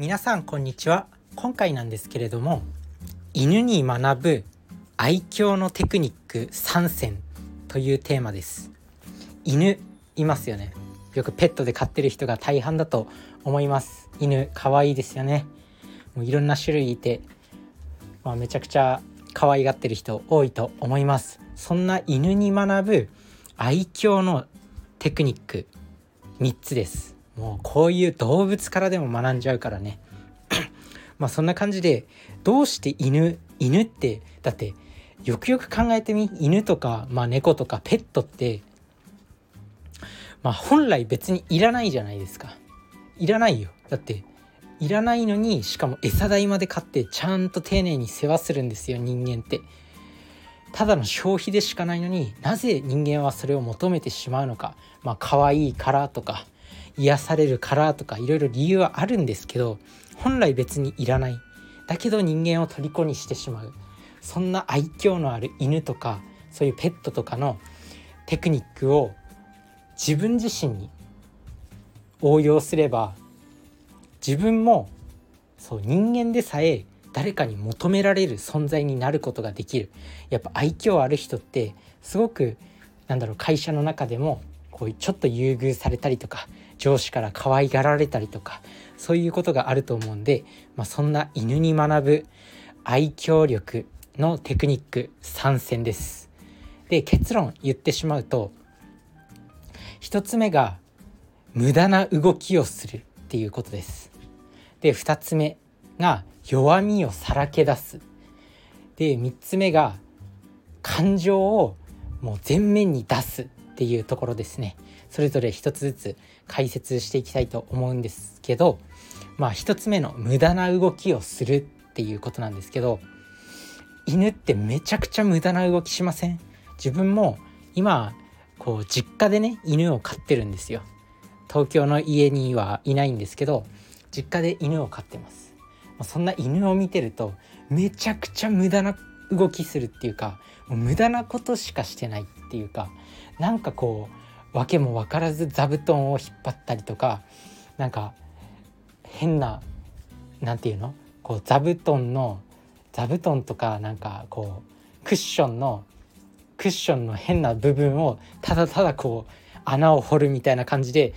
皆さんこんにちは。今回なんですけれども犬に学ぶ愛嬌のテクニック3選というテーマです。犬いますよね。よくペットで飼ってる人が大半だと思います。犬可愛いですよね。もういろんな種類いて、まあ、めちゃくちゃ可愛がってる人多いと思います。そんな犬に学ぶ愛嬌のテクニック3つです。もうこういう動物からでも学んじゃうからね。まあそんな感じでどうして犬犬ってだってよくよく考えてみ犬とか、まあ、猫とかペットってまあ本来別にいらないじゃないですか。いらないよ。だっていらないのにしかも餌代まで買ってちゃんと丁寧に世話するんですよ人間って。ただの消費でしかないのになぜ人間はそれを求めてしまうのか。まあ可愛いからとか。癒されるからとかいろいろ理由はあるんですけど本来別にいらない。だけど人間を虜にしてしまう。そんな愛嬌のある犬とかそういうペットとかのテクニックを自分自身に応用すれば自分もそう人間でさえ誰かに求められる存在になることができる。やっぱ愛嬌ある人ってすごくなんだろう会社の中でもこうちょっと優遇されたりとか上司から可愛がられたりとかそういうことがあると思うんで、まあ、そんな犬に学ぶ愛嬌力のテクニック参戦です。で結論言ってしまうと1つ目が無駄な動きをするっていうことです。で2つ目が弱みをさらけ出す。で3つ目が感情をもう前面に出すっていうところですね。それぞれ一つずつ解説していきたいと思うんですけどまあ一つ目の無駄な動きをするっていうことなんですけど犬ってめちゃくちゃ無駄な動きしません？自分も今こう実家でね犬を飼ってるんですよ。東京の家にはいないんですけど実家で犬を飼ってます。そんな犬を見てるとめちゃくちゃ無駄な動きするっていうかもう無駄なことしかしてないっていうかなんかこう訳も分からず座布団を引っ張ったりとかなんか変な何て言うの？こう座布団の座布団とかなんかこうクッションのクッションの変な部分をただただこう穴を掘るみたいな感じで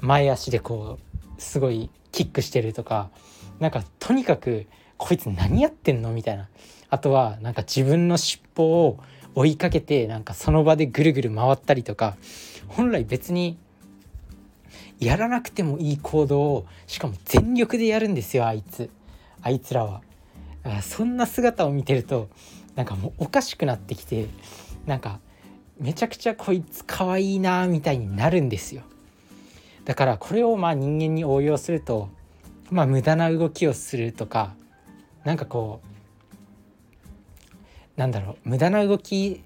前足でこうすごいキックしてるとかなんかとにかくこいつ何やってんの？みたいな。あとはなんか自分の尻尾を追いかけてなんかその場でぐるぐる回ったりとか本来別にやらなくてもいい行動をしかも全力でやるんですよあいつ。あいつらは。そんな姿を見てるとなんかもうおかしくなってきてなんかめちゃくちゃこいつかわいいなみたいになるんですよ。だからこれをまあ人間に応用するとまあ無駄な動きをするとかなんかこうなんだろう無駄な動き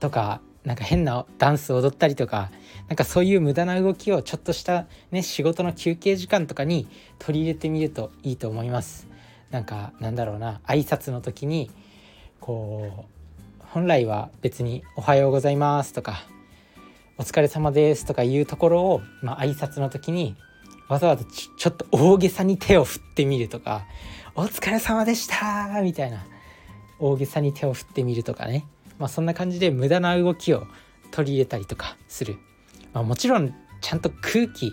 とかなんか変なダンス踊ったりとかなんかそういう無駄な動きをちょっとしたね仕事の休憩時間とかに取り入れてみるといいと思います。なんかなんだろうな挨拶の時にこう本来は別に「おはようございます」とか「お疲れ様です」とかいうところを、まあ、挨拶の時にわざわざちょっと大げさに手を振ってみるとか「お疲れ様でした」みたいな大げさに手を振ってみるとかね、まあ、そんな感じで無駄な動きを取り入れたりとかする、まあ、もちろんちゃんと空気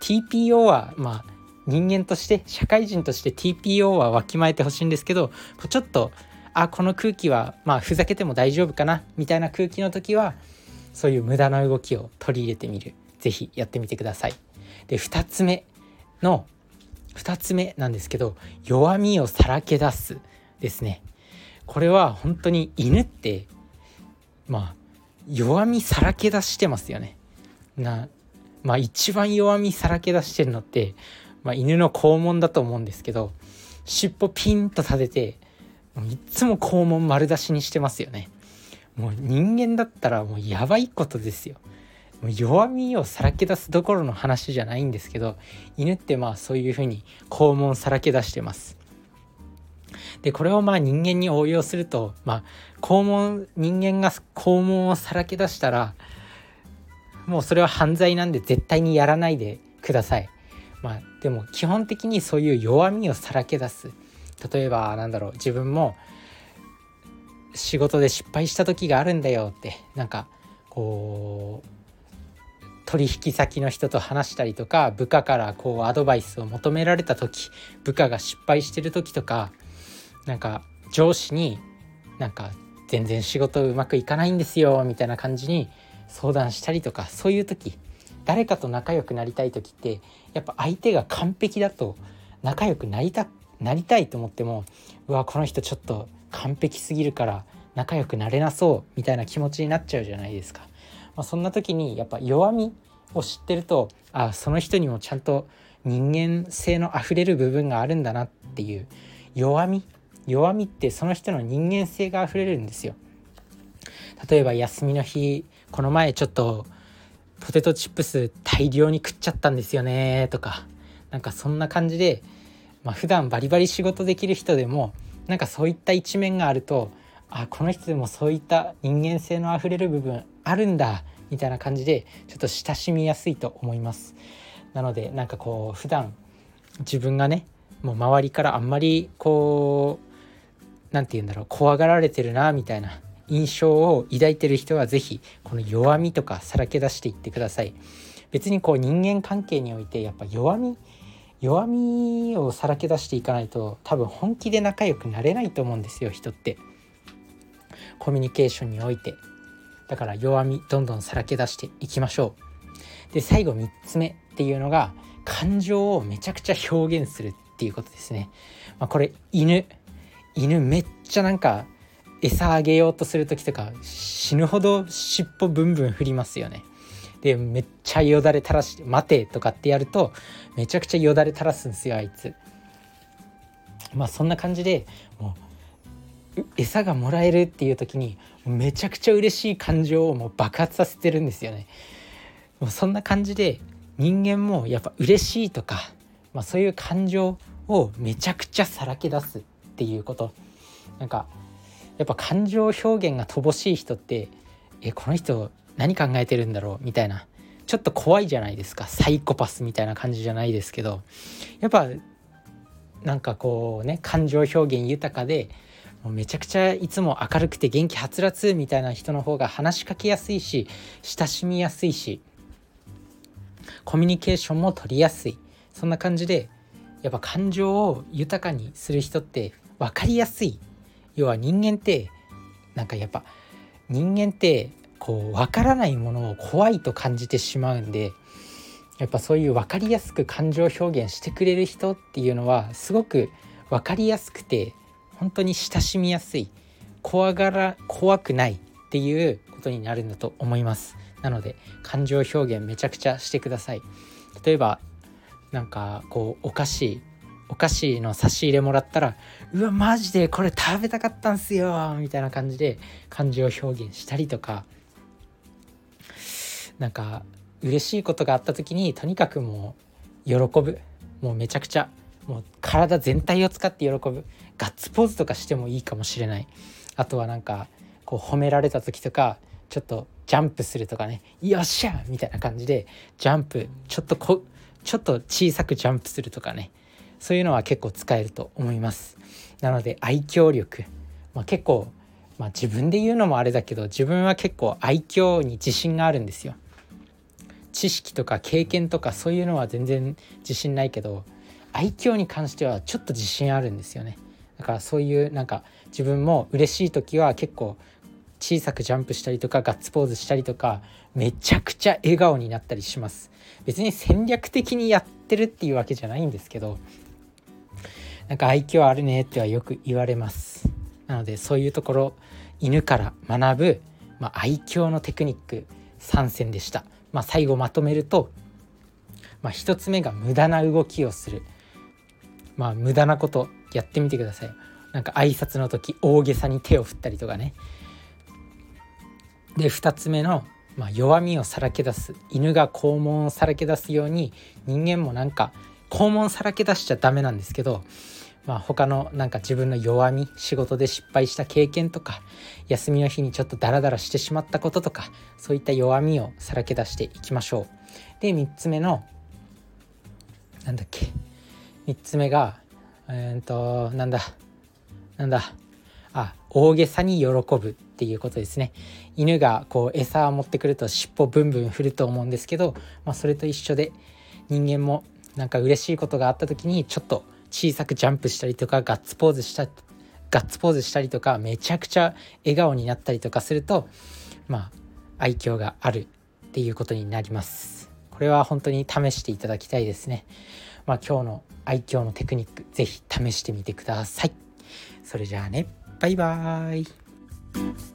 TPO はまあ人間として社会人として TPO はわきまえてほしいんですけどちょっとあこの空気はまあふざけても大丈夫かなみたいな空気の時はそういう無駄な動きを取り入れてみる是非やってみてください。で2つ目の2つ目なんですけど弱みをさらけ出すですね。これは本当に犬ってまあ弱みさらけ出してますよね。なまあ一番弱みさらけ出してるのって、まあ、犬の肛門だと思うんですけど尻尾ピンと立てていつも肛門丸出しにしてますよね。もう人間だったらもうやばいことですよ。もう弱みをさらけ出すどころの話じゃないんですけど犬ってまあそういうふうに肛門さらけ出してます。でこれをまあ人間に応用するとまあ肛門人間が肛門をさらけ出したらもうそれは犯罪なんで絶対にやらないでください。まあでも基本的にそういう弱みをさらけ出す例えばなんだろう自分も仕事で失敗した時があるんだよってなんかこう取引先の人と話したりとか部下からこうアドバイスを求められた時部下が失敗してる時とかなんか上司になんか全然仕事うまくいかないんですよみたいな感じに相談したりとかそういう時誰かと仲良くなりたい時ってやっぱ相手が完璧だと仲良くなりたなりたいと思ってもうわこの人ちょっと完璧すぎるから仲良くなれなそうみたいな気持ちになっちゃうじゃないですか。まあ、そんな時にやっぱ弱みを知ってるとあその人にもちゃんと人間性のあふれる部分があるんだなっていう弱み弱みってその人の人間性があふれるんですよ。例えば休みの日この前ちょっとポテトチップス大量に食っちゃったんですよねとかなんかそんな感じで、まあ、普段バリバリ仕事できる人でもなんかそういった一面があるとあこの人でもそういった人間性のあふれる部分あるんだみたいな感じでちょっと親しみやすいと思いますなのでなんかこう普段自分がねもう周りからあんまりこう何て言うんだろう怖がられてるなみたいな印象を抱いてる人は是非この弱みとかさらけ出していってください。別にこう人間関係においてやっぱ弱み弱みをさらけ出していかないと多分本気で仲良くなれないと思うんですよ人って。コミュニケーションにおいて。だから弱みどんどんさらけ出していきましょう。で最後3つ目っていうのが感情をめちゃくちゃ表現するっていうことですね、まあ、これ犬。犬めっちゃなんか餌あげようとする時とか死ぬほど尻尾ブンブン振りますよね。でめっちゃよだれ垂らして「待て」とかってやるとめちゃくちゃよだれ垂らすんですよあいつ。まあそんな感じでもう餌がもらえるっていう時にめちゃくちゃ嬉しい感情をもう爆発させてるんですよね。もうそんな感じで人間もやっぱ嬉しいとか、まあ、そういう感情をめちゃくちゃさらけ出す。っていうこと。なんかやっぱ感情表現が乏しい人ってえこの人何考えてるんだろうみたいな。ちょっと怖いじゃないですか。サイコパスみたいな感じじゃないですけど。やっぱなんかこうね感情表現豊かでもうめちゃくちゃいつも明るくて元気はつらつみたいな人の方が話しかけやすいし親しみやすいしコミュニケーションも取りやすい。そんな感じでやっぱ感情を豊かにする人って分かりやすい。要は人間ってなんかやっぱ人間ってこう分からないものを怖いと感じてしまうんでやっぱそういう分かりやすく感情表現してくれる人っていうのはすごく分かりやすくて本当に親しみやすい怖がら怖くないっていうことになるんだと思います。なので感情表現めちゃくちゃしてください。例えばなんかこうお菓子お菓子の差し入れもらったらうわマジでこれ食べたかったんすよみたいな感じで感情表現したりとかなんか嬉しいことがあった時にとにかくもう喜ぶ。もうめちゃくちゃもう体全体を使って喜ぶ。ガッツポーズとかしてもいいかもしれない。あとはなんかこう褒められた時とかちょっとジャンプするとかねよっしゃみたいな感じでジャンプちょっとこちょっと小さくジャンプするとかね。そういうのは結構使えると思います。なので愛嬌力、まあ、結構、まあ、自分で言うのもあれだけど自分は結構愛嬌に自信があるんですよ。知識とか経験とかそういうのは全然自信ないけど愛嬌に関してはちょっと自信あるんですよね。だからそういうなんか自分も嬉しい時は結構小さくジャンプしたりとかガッツポーズしたりとかめちゃくちゃ笑顔になったりします。別に戦略的にやってるっていうわけじゃないんですけどなんか愛嬌あるねってはよく言われます。なのでそういうところ犬から学ぶ、まあ、愛嬌のテクニック3選でした、まあ、最後まとめると、まあ、1つ目が無駄な動きをする。まあ無駄なことやってみてください。なんか挨拶の時大げさに手を振ったりとかね。で2つ目の、まあ、弱みをさらけ出す。犬が肛門をさらけ出すように人間もなんか肛門さらけ出しちゃダメなんですけどまあ、他のなんか自分の弱み仕事で失敗した経験とか休みの日にちょっとダラダラしてしまったこととかそういった弱みをさらけ出していきましょう。で3つ目のなんだっけ。3つ目がえー、っとなんだ。なんだ。あ大げさに喜ぶっていうことですね。犬がこう餌を持ってくると尻尾ブンブン振ると思うんですけど、まあ、それと一緒で人間もなんか嬉しいことがあった時にちょっと小さくジャンプしたりとかガッツポーズしたガッツポーズしたりとかめちゃくちゃ笑顔になったりとかするとまあ愛嬌があるっていうことになります。これは本当に試していただきたいですね。まあ今日の愛嬌のテクニック是非試してみてください。それじゃあね。バイバーイ。